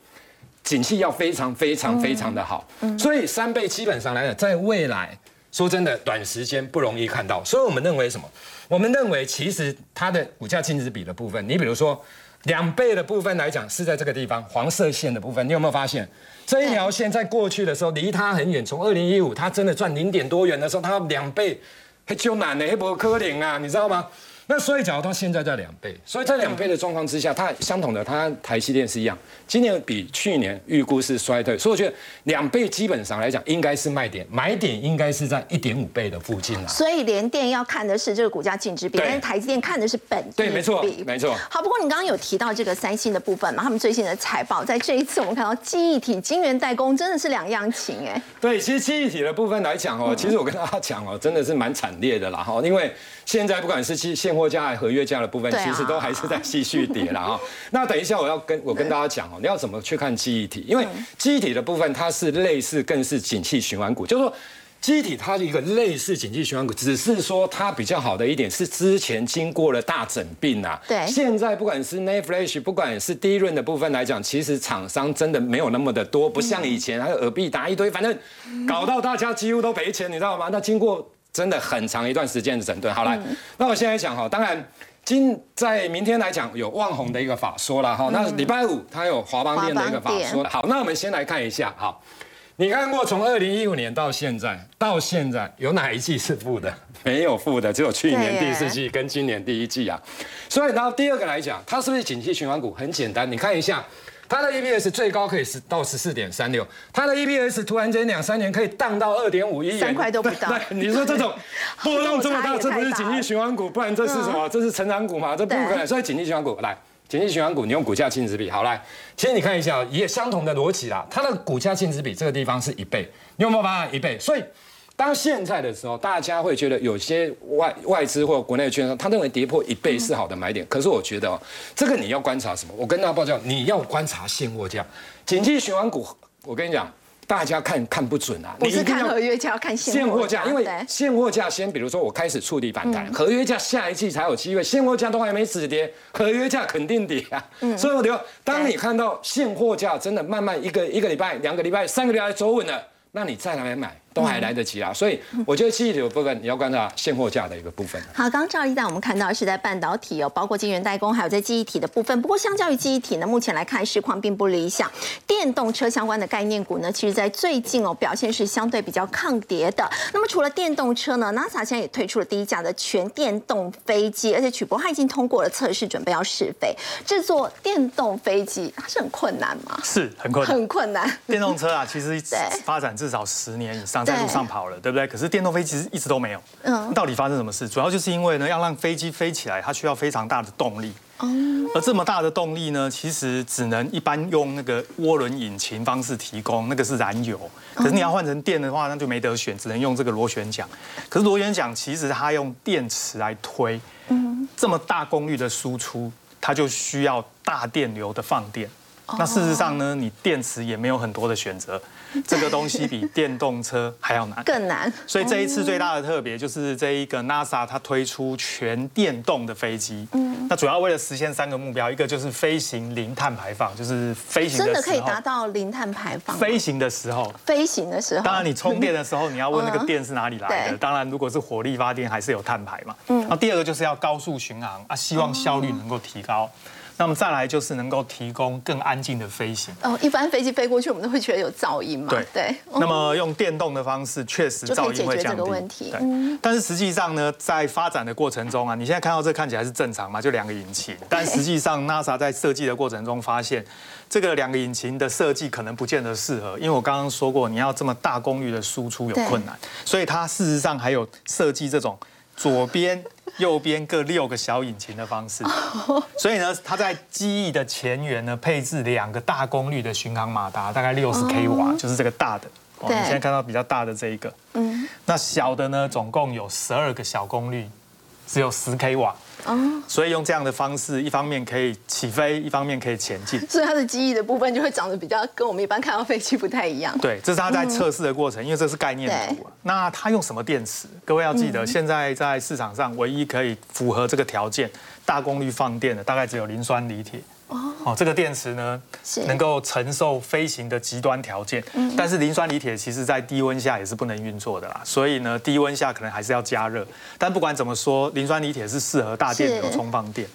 景气要非常非常非常的好。所以三倍基本上来讲，在未来。说真的，短时间不容易看到，所以我们认为什么？我们认为其实它的股价净值比的部分，你比如说两倍的部分来讲，是在这个地方黄色线的部分，你有没有发现这一条线在过去的时候离它很远？从二零一五它真的赚零点多元的时候，它两倍还就难的，还不科林啊，你知道吗？那所以，假如它现在在两倍，所以在两倍的状况之下，它相同的，它台积电是一样，今年比去年预估是衰退，所以我觉得两倍基本上来讲应该是卖点，买点应该是在一点五倍的附近了。所以联电要看的是这个股价净值比，但是台积电看的是本对，没错，没错。好，不过你刚刚有提到这个三星的部分嘛，他们最新的财报，在这一次我们看到记忆体、晶圆代工真的是两样情哎。对，其实记忆体的部分来讲哦，其实我跟大家讲哦，真的是蛮惨烈的啦哈，因为现在不管是期现货价还、合约价的部分，其实都还是在继续跌了啊。[LAUGHS] 那等一下我要跟我跟大家讲哦，你要怎么去看记忆体？因为记忆体的部分它是类似，更是景气循环股，就是说。机体它是一个类似景气循环股，只是说它比较好的一点是之前经过了大整并啊。对。现在不管是 n e t Flash，不管是低润的部分来讲，其实厂商真的没有那么的多，不像以前还有耳币打一堆，反正搞到大家几乎都赔钱，你知道吗？那经过真的很长一段时间的整顿，好来，那我现在讲哈，当然今在明天来讲有望红的一个法说了哈，那礼拜五它有华邦店的一个法说，好，那我们先来看一下哈。你看过从二零一五年到现在，到现在有哪一季是负的？没有负的，只有去年第四季跟今年第一季啊。所以，然后第二个来讲，它是不是景气循环股？很简单，你看一下它的 EPS 最高可以是到十四点三六，它的 EPS 突然间两三年可以荡到二点五亿元，三块都不到。[LAUGHS] 对，你说这种 [LAUGHS] 波动这么大，这不是景气循环股，不然这是什么？这是成长股嘛？这不可能。所以景气循环股来。景气循环股，你用股价净值比，好来，其实你看一下，也相同的逻辑啦。它的股价净值比这个地方是一倍，你有没有发现一倍？所以当现在的时候，大家会觉得有些外外资或国内券商，他认为跌破一倍是好的买点。可是我觉得哦，这个你要观察什么？我跟大家报告，你要观察现货价。景气循环股，我跟你讲。大家看看不准啊！你是看合约价，要看现货价，因为现货价先，比如说我开始触底反弹，合约价下一季才有机会，现货价都还没止跌，合约价肯定跌啊！所以我觉得，当你看到现货价真的慢慢一个一个礼拜、两个礼拜、三个礼拜走稳了，那你再来买。都还来得及啊，所以我觉得记忆体的部分你要观察现货价的一个部分。好，刚刚赵一带我们看到是在半导体哦，包括晶圆代工，还有在记忆体的部分。不过相较于记忆体呢，目前来看市况并不理想。电动车相关的概念股呢，其实在最近哦表现是相对比较抗跌的。那么除了电动车呢，NASA 现在也推出了第一架的全电动飞机，而且曲博它已经通过了测试，准备要试飞。制作电动飞机它是很困难吗？是很困难，很困难。电动车啊，其实 [LAUGHS] 发展至少十年以上。在路上跑了，对不对？可是电动飞机一直都没有。嗯，到底发生什么事？主要就是因为呢，要让飞机飞起来，它需要非常大的动力。哦。而这么大的动力呢，其实只能一般用那个涡轮引擎方式提供，那个是燃油。可是你要换成电的话，那就没得选，只能用这个螺旋桨。可是螺旋桨其实它用电池来推。嗯。这么大功率的输出，它就需要大电流的放电。那事实上呢，你电池也没有很多的选择。[LAUGHS] 这个东西比电动车还要难，更难。所以这一次最大的特别就是这一个 NASA 它推出全电动的飞机。嗯，那主要为了实现三个目标，一个就是飞行零碳排放，就是飞行真的可以达到零碳排放。飞行的时候，飞行的时候，当然你充电的时候，你要问那个电是哪里来的。[LAUGHS] 当然，如果是火力发电，还是有碳排嘛。嗯，那第二个就是要高速巡航啊，希望效率能够提高。那么再来就是能够提供更安静的飞行。哦，一般飞机飞过去，我们都会觉得有噪音嘛。对对。那么用电动的方式，确实噪音会降低。问题。对。但是实际上呢，在发展的过程中啊，你现在看到这看起来是正常嘛，就两个引擎。但实际上，NASA 在设计的过程中发现，这个两个引擎的设计可能不见得适合，因为我刚刚说过，你要这么大功率的输出有困难，所以它事实上还有设计这种左边。右边各六个小引擎的方式，[LAUGHS] 所以呢，它在机翼的前缘呢配置两个大功率的巡航马达，大概六十 k 瓦，就是这个大的。我们现在看到比较大的这一个，嗯，那小的呢，总共有十二个小功率，只有十 k 瓦。哦，所以用这样的方式，一方面可以起飞，一方面可以前进。[LAUGHS] 所以它的机翼的部分就会长得比较跟我们一般看到飞机不太一样。对，这是它在测试的过程，因为这是概念图。那它用什么电池？各位要记得，现在在市场上唯一可以符合这个条件、大功率放电的，大概只有磷酸锂铁。哦，这个电池呢，能够承受飞行的极端条件，但是磷酸锂铁其实在低温下也是不能运作的啦，所以呢，低温下可能还是要加热。但不管怎么说，磷酸锂铁是适合大电流充放电。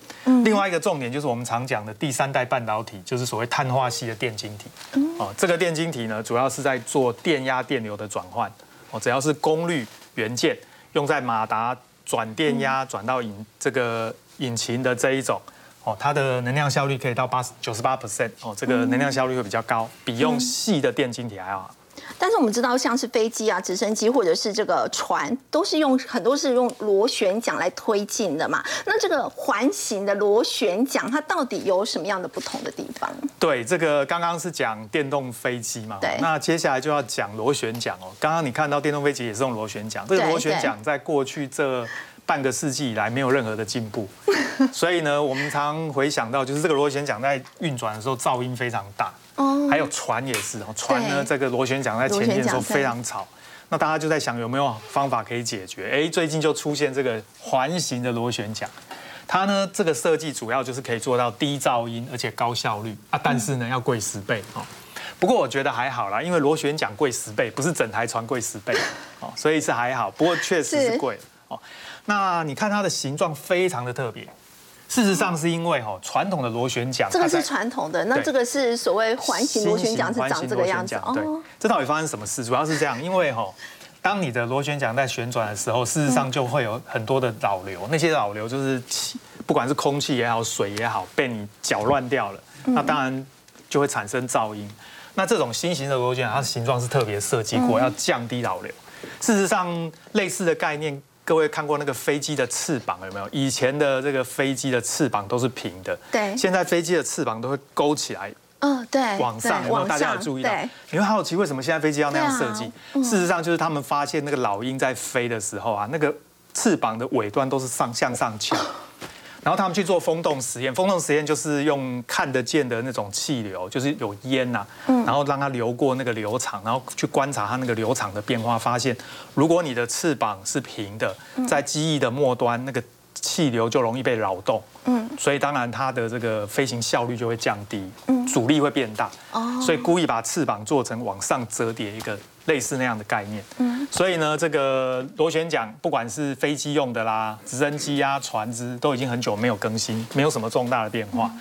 另外一个重点就是我们常讲的第三代半导体，就是所谓碳化系的电晶体。哦，这个电晶体呢，主要是在做电压电流的转换。哦，只要是功率元件用在马达转电压转到引这个引擎的这一种。哦，它的能量效率可以到八十九十八 percent 哦，这个能量效率会比较高，比用细的电晶体还要好。但是我们知道，像是飞机啊、直升机或者是这个船，都是用很多是用螺旋桨来推进的嘛。那这个环形的螺旋桨，它到底有什么样的不同的地方？对，这个刚刚是讲电动飞机嘛，对。那接下来就要讲螺旋桨哦。刚刚你看到电动飞机也是用螺旋桨，这个螺旋桨在过去这。半个世纪以来没有任何的进步，[LAUGHS] 所以呢，我们常回想到，就是这个螺旋桨在运转的时候噪音非常大，哦，还有船也是哦，船呢这个螺旋桨在前进的时候非常吵，那大家就在想有没有方法可以解决？哎，最近就出现这个环形的螺旋桨，它呢这个设计主要就是可以做到低噪音而且高效率。啊，但是呢要贵十倍。哦。不过我觉得还好啦，因为螺旋桨贵十倍，不是整台船贵十倍。哦，所以是还好。不过确实是。贵。哦。那你看它的形状非常的特别，事实上是因为哈传统的螺旋桨，这个是传统的，那这个是所谓环形螺旋桨是长这个样子对，这到底发生什么事？主要是这样，因为哈，当你的螺旋桨在旋转的时候，事实上就会有很多的导流，那些导流就是气，不管是空气也好，水也好，被你搅乱掉了，那当然就会产生噪音。那这种新型的螺旋桨，它的形状是特别设计过，要降低导流。事实上，类似的概念，各位看过那个飞机的翅膀有没有？以前的这个飞机的翅膀都是平的，对。现在飞机的翅膀都会勾起来，嗯，对，往上。有没有大家有注意到？你会好奇为什么现在飞机要那样设计？事实上，就是他们发现那个老鹰在飞的时候啊，那个翅膀的尾端都是上向上翘。然后他们去做风洞实验，风洞实验就是用看得见的那种气流，就是有烟呐，然后让它流过那个流场，然后去观察它那个流场的变化，发现如果你的翅膀是平的，在机翼的末端那个。气流就容易被扰动，嗯，所以当然它的这个飞行效率就会降低，嗯，阻力会变大，哦，所以故意把翅膀做成往上折叠一个类似那样的概念，嗯，所以呢，这个螺旋桨不管是飞机用的啦、直升机啊、船只，都已经很久没有更新，没有什么重大的变化。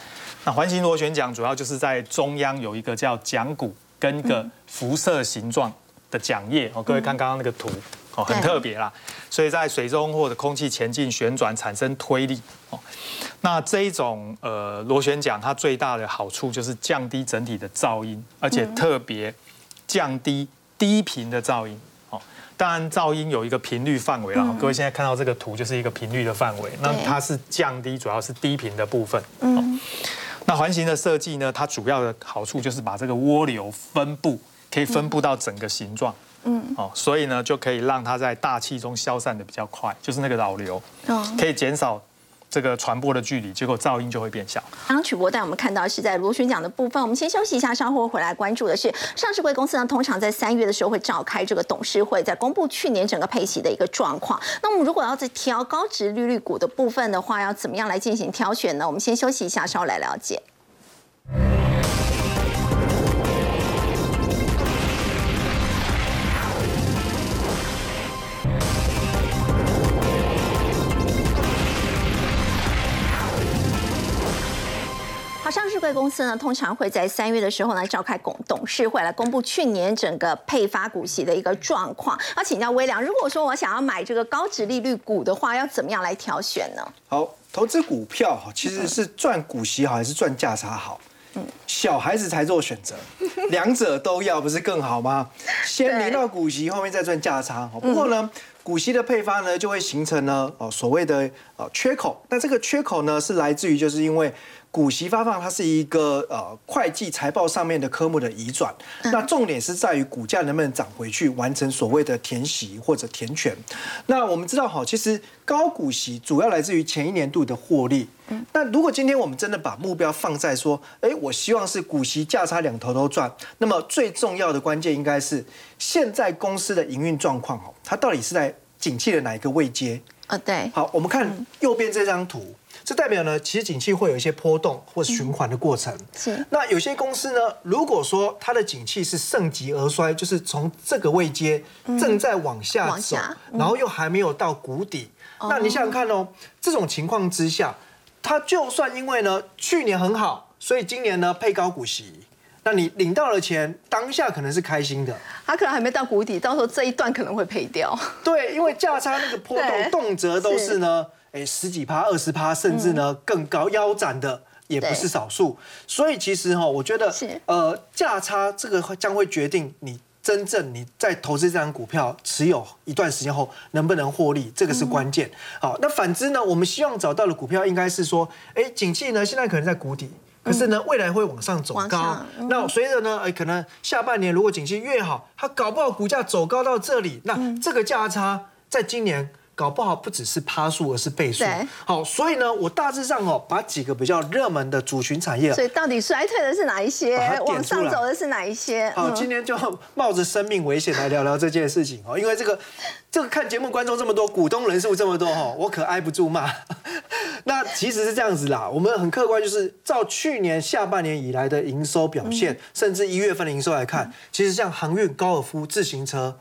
那环形螺旋桨主要就是在中央有一个叫桨骨跟一个辐射形状的桨叶，哦，各位看刚刚那个图。哦，很特别啦，所以在水中或者空气前进旋转产生推力哦。那这一种呃螺旋桨，它最大的好处就是降低整体的噪音，而且特别降低低频的噪音哦。当然，噪音有一个频率范围啦，各位现在看到这个图就是一个频率的范围，那它是降低主要是低频的部分。嗯。那环形的设计呢，它主要的好处就是把这个涡流分布可以分布到整个形状。嗯，哦，所以呢，就可以让它在大气中消散的比较快，就是那个扰流，可以减少这个传播的距离，结果噪音就会变小。刚刚曲博带我们看到是在螺旋桨的部分，我们先休息一下，稍后回来关注的是上市贵公司呢，通常在三月的时候会召开这个董事会，在公布去年整个配息的一个状况。那我们如果要在挑高值利率股的部分的话，要怎么样来进行挑选呢？我们先休息一下，稍后来了解。贵公司呢，通常会在三月的时候呢召开董董事会来公布去年整个配发股息的一个状况。要请教微良，如果说我想要买这个高值利率股的话，要怎么样来挑选呢？好，投资股票哈，其实是赚股息好还是赚价差好？嗯，小孩子才做选择，[LAUGHS] 两者都要不是更好吗？先领到股息，后面再赚价差。不过呢，股息的配发呢就会形成呢哦所谓的呃缺口。那这个缺口呢是来自于就是因为。股息发放它是一个呃会计财报上面的科目的移转，那重点是在于股价能不能涨回去，完成所谓的填息或者填权。那我们知道哈，其实高股息主要来自于前一年度的获利。那如果今天我们真的把目标放在说，哎，我希望是股息价差两头都赚，那么最重要的关键应该是现在公司的营运状况哦，它到底是在景气的哪一个位阶？啊，对。好，我们看右边这张图。这代表呢，其实景气会有一些波动或循环的过程。是。那有些公司呢，如果说它的景气是盛极而衰，就是从这个位阶正在往下走，然后又还没有到谷底，那你想想看哦，这种情况之下，它就算因为呢去年很好，所以今年呢配高股息，那你领到了钱，当下可能是开心的。它可能还没到谷底，到时候这一段可能会赔掉。对，因为价差那个波动 [LAUGHS] 动辄都是呢。哎，十几趴、二十趴，甚至呢更高腰斩的也不是少数。所以其实哈，我觉得呃价差这个将会决定你真正你在投资这张股票持有一段时间后能不能获利，这个是关键。好，那反之呢，我们希望找到的股票应该是说，哎，景气呢现在可能在谷底，可是呢未来会往上走高。那随着呢，哎，可能下半年如果景气越好，它搞不好股价走高到这里，那这个价差在今年。搞不好不只是趴数，而是倍数。好，所以呢，我大致上哦，把几个比较热门的主群产业，所以到底衰退的是哪一些？往上走的是哪一些？好，今天就冒着生命危险来聊聊这件事情哦，因为这个这个看节目观众这么多，股东人数这么多哈，我可挨不住骂。那其实是这样子啦，我们很客观，就是照去年下半年以来的营收表现，甚至一月份的营收来看，其实像航运、高尔夫、自行车。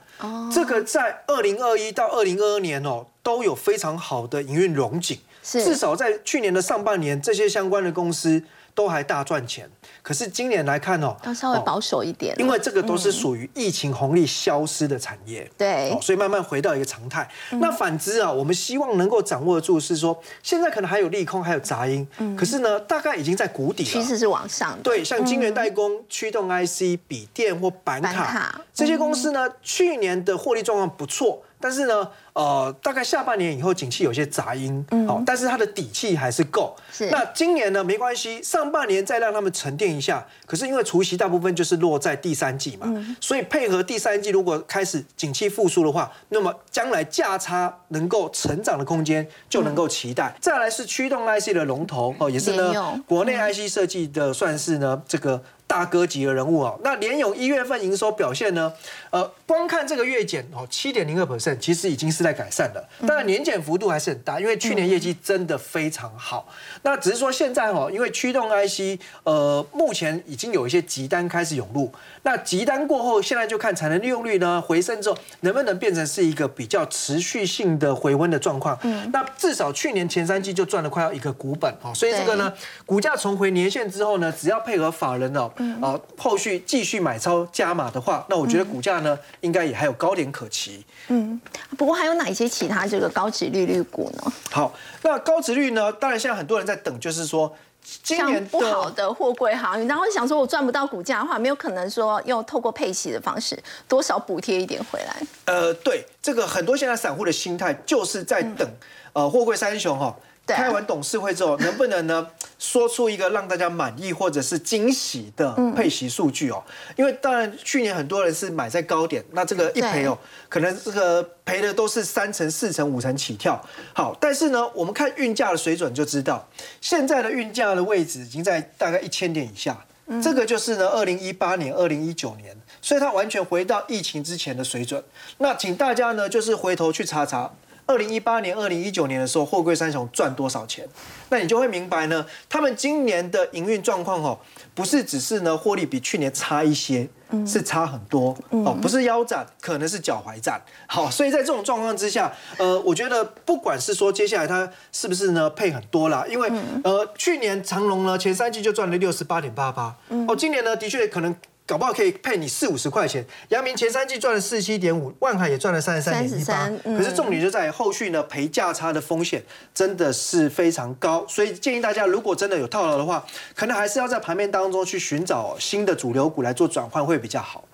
这个在二零二一到二零二二年哦，都有非常好的营运融景，至少在去年的上半年，这些相关的公司。都还大赚钱，可是今年来看哦，要稍微保守一点，因为这个都是属于疫情红利消失的产业，对，所以慢慢回到一个常态。那反之啊，我们希望能够掌握住是说，现在可能还有利空，还有杂音，可是呢，大概已经在谷底了，趋势是往上。对，像晶圆代工、驱动 IC、笔电或板卡这些公司呢，去年的获利状况不错。但是呢，呃，大概下半年以后，景气有些杂音，好，但是它的底气还是够。是。那今年呢，没关系，上半年再让他们沉淀一下。可是因为除夕大部分就是落在第三季嘛，所以配合第三季，如果开始景气复苏的话，那么将来价差能够成长的空间就能够期待。再来是驱动 IC 的龙头哦，也是呢，国内 IC 设计的算是呢这个。大哥级的人物啊，那联咏一月份营收表现呢？呃，光看这个月减哦，七点零二 percent，其实已经是在改善了。但年减幅度还是很大，因为去年业绩真的非常好。那只是说现在哦，因为驱动 IC 呃，目前已经有一些急单开始涌入。那急单过后，现在就看产能利用率呢回升之后，能不能变成是一个比较持续性的回温的状况。嗯。那至少去年前三季就赚了快要一个股本哦，所以这个呢，股价重回年线之后呢，只要配合法人哦。啊，后续继续买超加码的话，那我觉得股价呢，应该也还有高点可期。嗯，不过还有哪一些其他这个高值利率股呢？好，那高值率呢，当然现在很多人在等，就是说今年不好的货柜航运，然后想说我赚不到股价的话，没有可能说用透过配息的方式多少补贴一点回来。呃，对，这个很多现在散户的心态就是在等，呃，货柜三雄哈。开完董事会之后，能不能呢说出一个让大家满意或者是惊喜的配息数据哦？因为当然去年很多人是买在高点，那这个一赔哦，可能这个赔的都是三成、四成、五成起跳。好，但是呢，我们看运价的水准就知道，现在的运价的位置已经在大概一千点以下，这个就是呢二零一八年、二零一九年，所以它完全回到疫情之前的水准。那请大家呢就是回头去查查。二零一八年、二零一九年的时候，货柜三雄赚多少钱？那你就会明白呢，他们今年的营运状况哦，不是只是呢获利比去年差一些，是差很多哦，不是腰斩，可能是脚踝斩。好，所以在这种状况之下，呃，我觉得不管是说接下来它是不是呢配很多啦，因为呃去年长隆呢前三季就赚了六十八点八八，哦，今年呢的确可能。搞不好可以配你四五十块钱。阳明前三季赚了四七点五，万海也赚了三十三点一八。可是重点就在后续呢，赔价差的风险真的是非常高，所以建议大家如果真的有套牢的话，可能还是要在盘面当中去寻找新的主流股来做转换会比较好。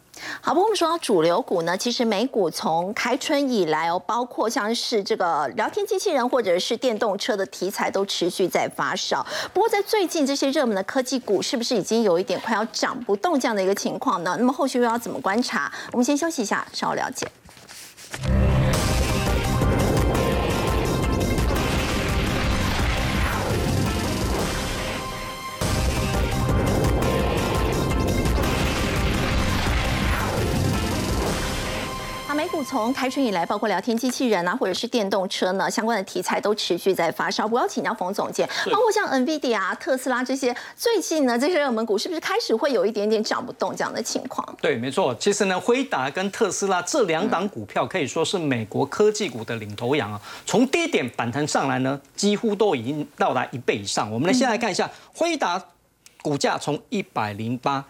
好，不过我们说到主流股呢，其实美股从开春以来哦，包括像是这个聊天机器人或者是电动车的题材都持续在发烧。不过在最近这些热门的科技股，是不是已经有一点快要涨不动这样的一个情况呢？那么后续又要怎么观察？我们先休息一下，稍后了解。股从开春以来，包括聊天机器人啊，或者是电动车呢，相关的题材都持续在发烧。我要请教冯总监，包括像 NVIDIA 啊、特斯拉这些，最近呢这些热门股是不是开始会有一点点涨不动这样的情况？对，没错。其实呢，辉达跟特斯拉这两档股票可以说是美国科技股的领头羊啊。从低点反弹上来呢，几乎都已经到达一倍以上。我们来先来看一下辉达股价从一百零八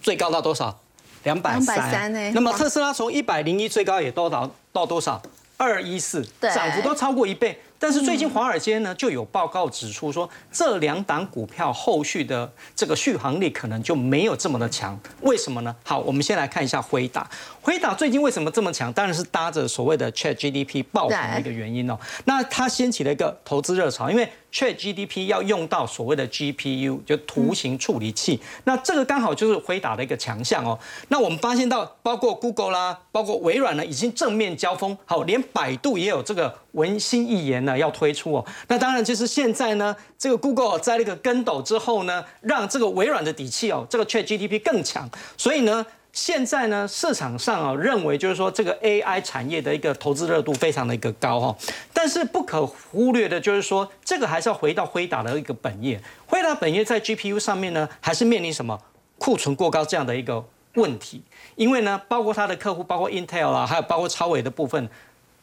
最高到多少？两百三，那么特斯拉从一百零一最高也多到到多少？二一四，涨幅都超过一倍。但是最近华尔街呢就有报告指出说，这两档股票后续的这个续航力可能就没有这么的强。为什么呢？好，我们先来看一下辉达。辉达最近为什么这么强？当然是搭着所谓的 Chat GDP 爆红的一个原因哦。那它掀起了一个投资热潮，因为 Chat GDP 要用到所谓的 GPU，就图形处理器。那这个刚好就是辉达的一个强项哦。那我们发现到，包括 Google 啦，包括微软呢，已经正面交锋。好，连百度也有这个文心一言呢要推出哦。那当然就是现在呢，这个 Google 栽了一个跟斗之后呢，让这个微软的底气哦，这个 Chat GTP 更强，所以呢。现在呢，市场上啊认为就是说这个 AI 产业的一个投资热度非常的一个高哈，但是不可忽略的就是说，这个还是要回到辉达的一个本业。辉达本业在 GPU 上面呢，还是面临什么库存过高这样的一个问题。因为呢，包括它的客户，包括 Intel 啊，还有包括超伟的部分，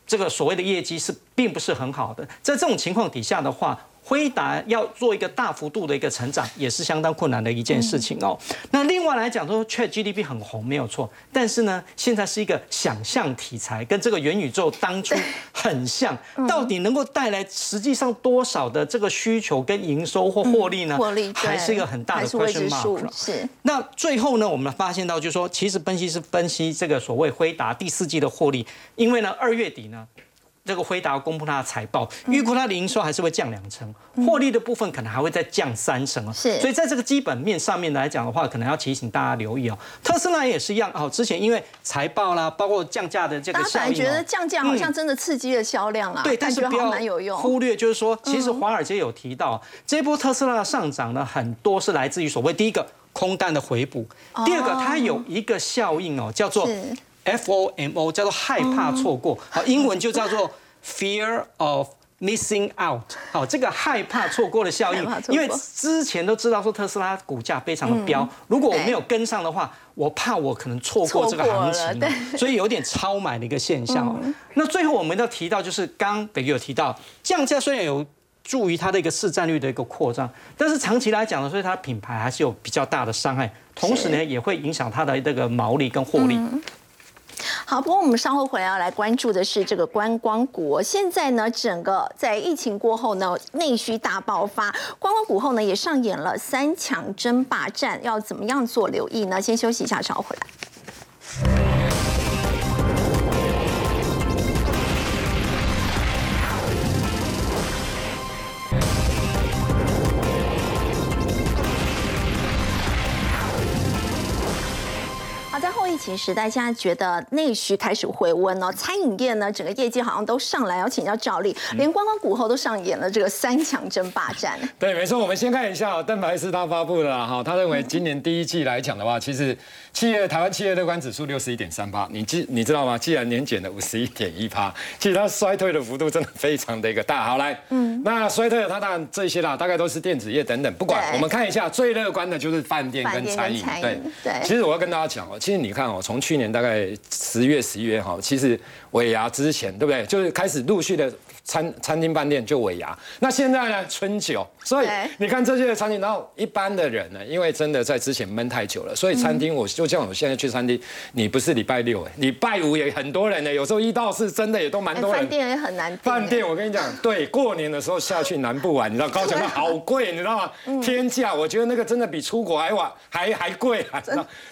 这个所谓的业绩是并不是很好的。在这种情况底下的话，辉达要做一个大幅度的一个成长，也是相当困难的一件事情哦。那另外来讲，说 Chat GDP 很红没有错，但是呢，现在是一个想象题材，跟这个元宇宙当初很像，[LAUGHS] 到底能够带来实际上多少的这个需求跟营收或获利呢？获利还是一个很大的 question mark。是。那最后呢，我们发现到就是说，其实分析师分析这个所谓辉达第四季的获利，因为呢二月底呢。这个辉达公布它的财报，预估它的营收还是会降两成，获利的部分可能还会再降三成哦。是，所以在这个基本面上面来讲的话，可能要提醒大家留意哦。特斯拉也是一样哦，之前因为财报啦，包括降价的这个效应，大家觉得降价好像真的刺激了销量啊。对，但是不要忽略，就是说，其实华尔街有提到，这波特斯拉的上涨呢，很多是来自于所谓第一个空单的回补，第二个它有一个效应哦，叫做。FOMO 叫做害怕错过，好，英文就叫做 Fear of Missing Out，好，这个害怕错过的效应，因为之前都知道说特斯拉股价非常的飙，如果我没有跟上的话，我怕我可能错过这个行情，[LAUGHS] 所以有点超买的一个现象。那最后我们要提到，就是刚北有提到降价虽然有助于它的一个市占率的一个扩张，但是长期来讲呢，所以它品牌还是有比较大的伤害，同时呢也会影响它的这个毛利跟获利。好，不过我们稍后回来要来关注的是这个观光股。现在呢，整个在疫情过后呢，内需大爆发，观光股后呢也上演了三强争霸战，要怎么样做留意呢？先休息一下，稍后回来。情时代，现在觉得内需开始回温哦，餐饮业呢，整个业绩好像都上来，要请教赵丽，连观光股后都上演了这个三强争霸战。对，没错，我们先看一下邓白斯他发布的哈，他认为今年第一季来讲的话，其实企业台湾企业乐观指数六十一点三八，你记你知道吗？既然年减了五十一点一趴，其实它衰退的幅度真的非常的一个大。好来，嗯，那衰退的它当然这些啦，大概都是电子业等等，不管我们看一下最乐观的就是饭店跟餐饮，对对。其实我要跟大家讲哦，其实你看。哦，从去年大概十月、十一月哈，其实尾牙之前，对不对？就是开始陆续的餐餐厅、饭店就尾牙。那现在呢，春酒，所以你看这些的餐厅，然后一般的人呢，因为真的在之前闷太久了，所以餐厅我就像我现在去餐厅，你不是礼拜六哎，礼拜五也很多人呢，有时候一到四真的也都蛮多人。饭店也很难。饭店我跟你讲，对，过年的时候下去南部玩，你知道高雄好贵，你知道吗？天价，我觉得那个真的比出国还晚，还还贵啊！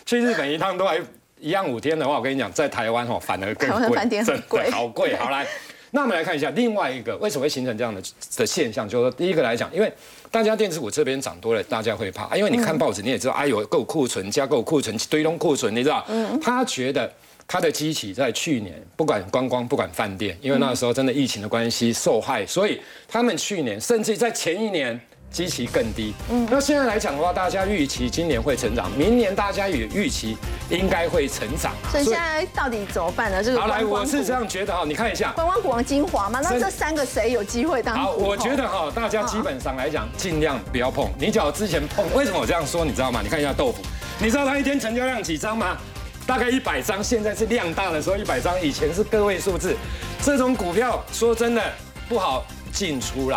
去日本一趟都还。一样五天的话，我跟你讲，在台湾哈反而更贵，真的好贵。好来，那我们来看一下另外一个为什么会形成这样的的现象，就是说第一个来讲，因为大家电子股这边涨多了，大家会怕，因为你看报纸你也知道，哎呦够库存加够库存堆拢库存，你知道？嗯。他觉得他的机器在去年不管观光不管饭店，因为那时候真的疫情的关系受害，所以他们去年甚至在前一年。基期更低，嗯，那现在来讲的话，大家预期今年会成长，明年大家也预期应该会成长，所以现在到底怎么办呢？这个好来，我是这样觉得哈，你看一下观光股王精华嘛，那这三个谁有机会当？好，我觉得哈，大家基本上来讲，尽量不要碰。你只要之前碰，为什么我这样说？你知道吗？你看一下豆腐，你知道它一天成交量几张吗？大概一百张，现在是量大的时候一百张，以前是个位数字。这种股票说真的不好进出啦。